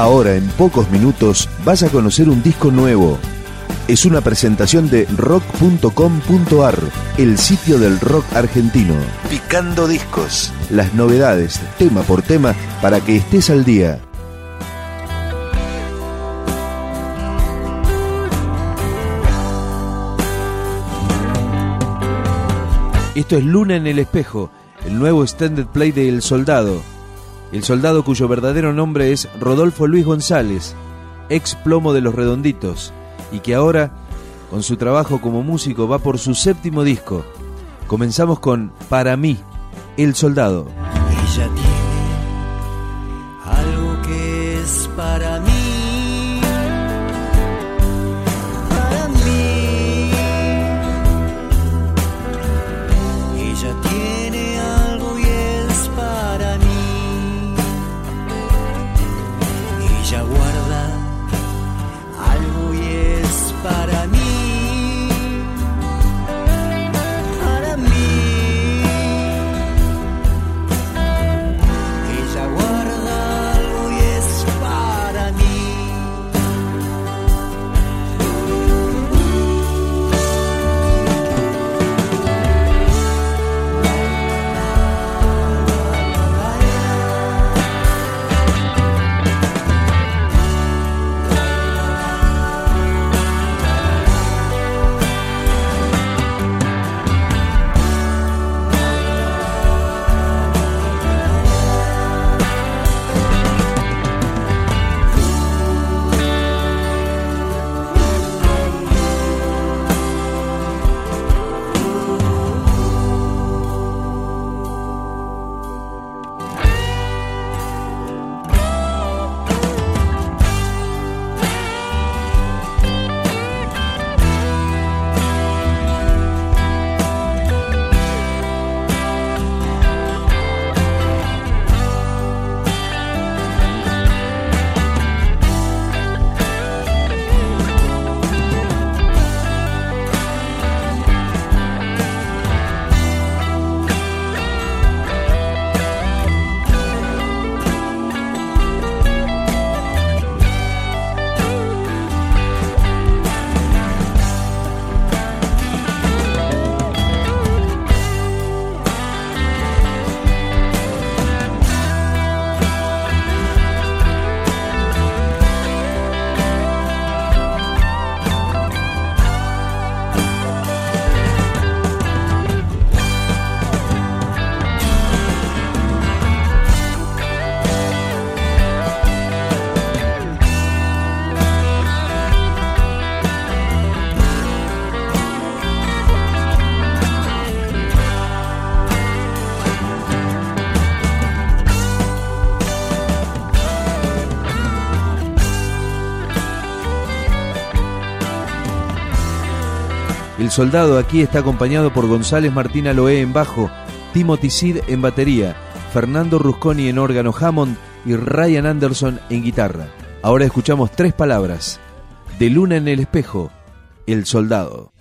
Ahora, en pocos minutos, vas a conocer un disco nuevo. Es una presentación de rock.com.ar, el sitio del rock argentino. Picando discos. Las novedades, tema por tema, para que estés al día. Esto es Luna en el Espejo, el nuevo extended play de El Soldado. El soldado cuyo verdadero nombre es Rodolfo Luis González, ex plomo de los Redonditos, y que ahora, con su trabajo como músico, va por su séptimo disco. Comenzamos con Para mí, El Soldado. El soldado aquí está acompañado por González Martín Aloé en bajo, Timothy Sid en batería, Fernando Rusconi en órgano Hammond y Ryan Anderson en guitarra. Ahora escuchamos tres palabras. De luna en el espejo, El soldado.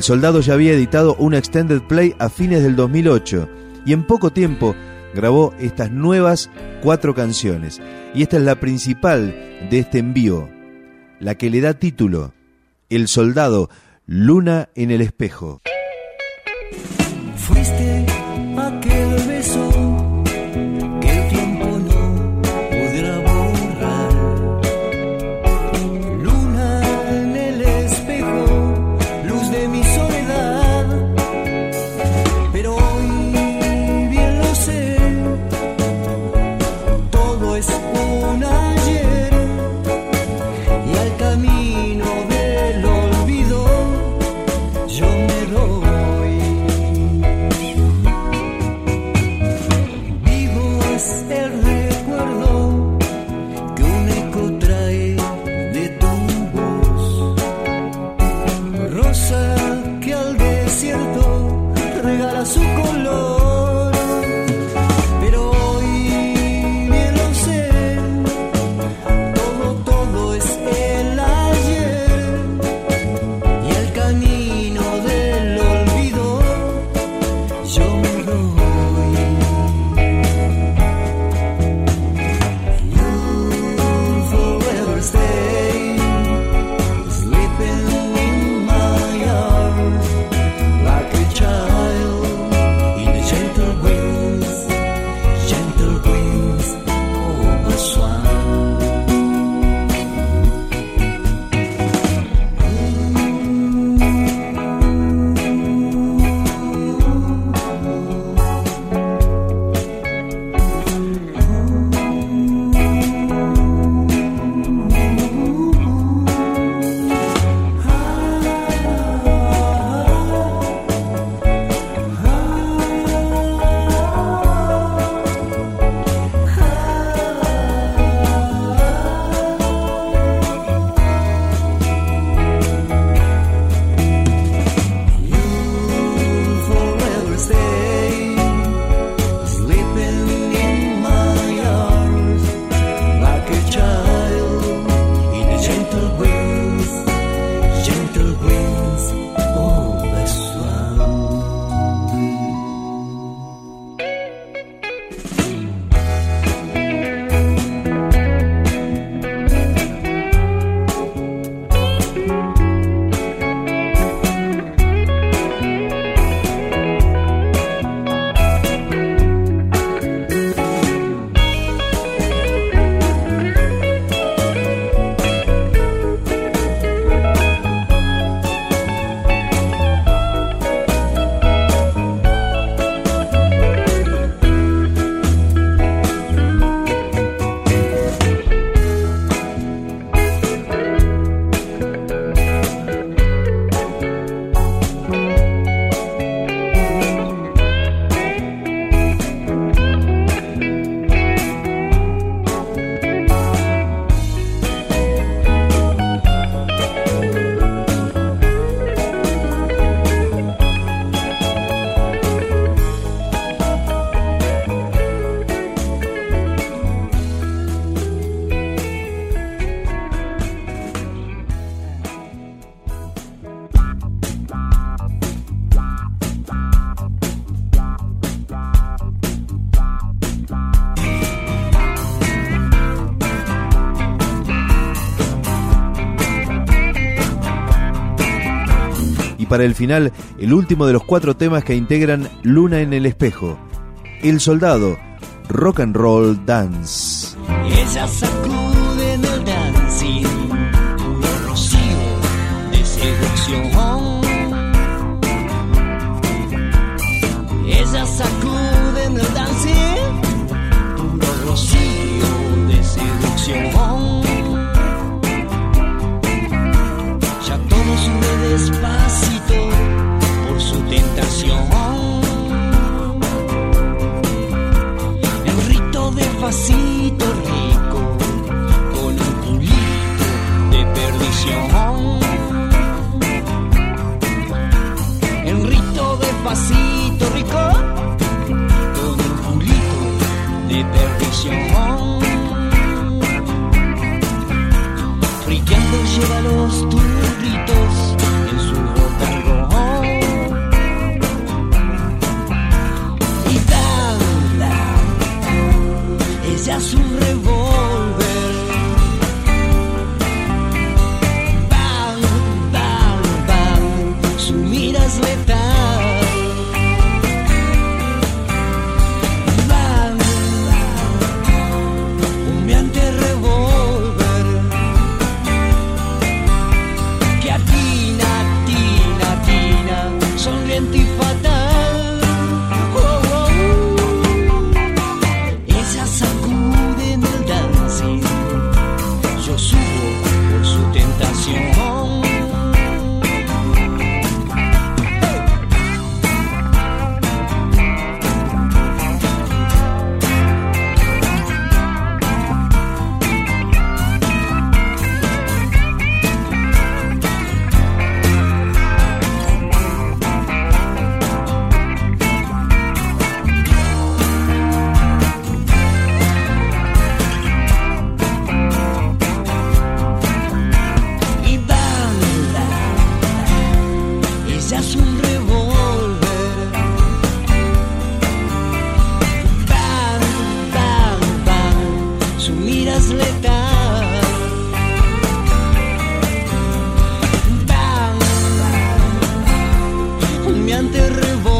El Soldado ya había editado una extended play a fines del 2008 y en poco tiempo grabó estas nuevas cuatro canciones. Y esta es la principal de este envío, la que le da título, El Soldado, Luna en el Espejo. Para el final, el último de los cuatro temas que integran Luna en el Espejo, El Soldado, Rock and Roll Dance. Ella sacude en el dancing puro rocío de seducción. Ella sacude en el dancing puro rocío de seducción. has lived out. revolt.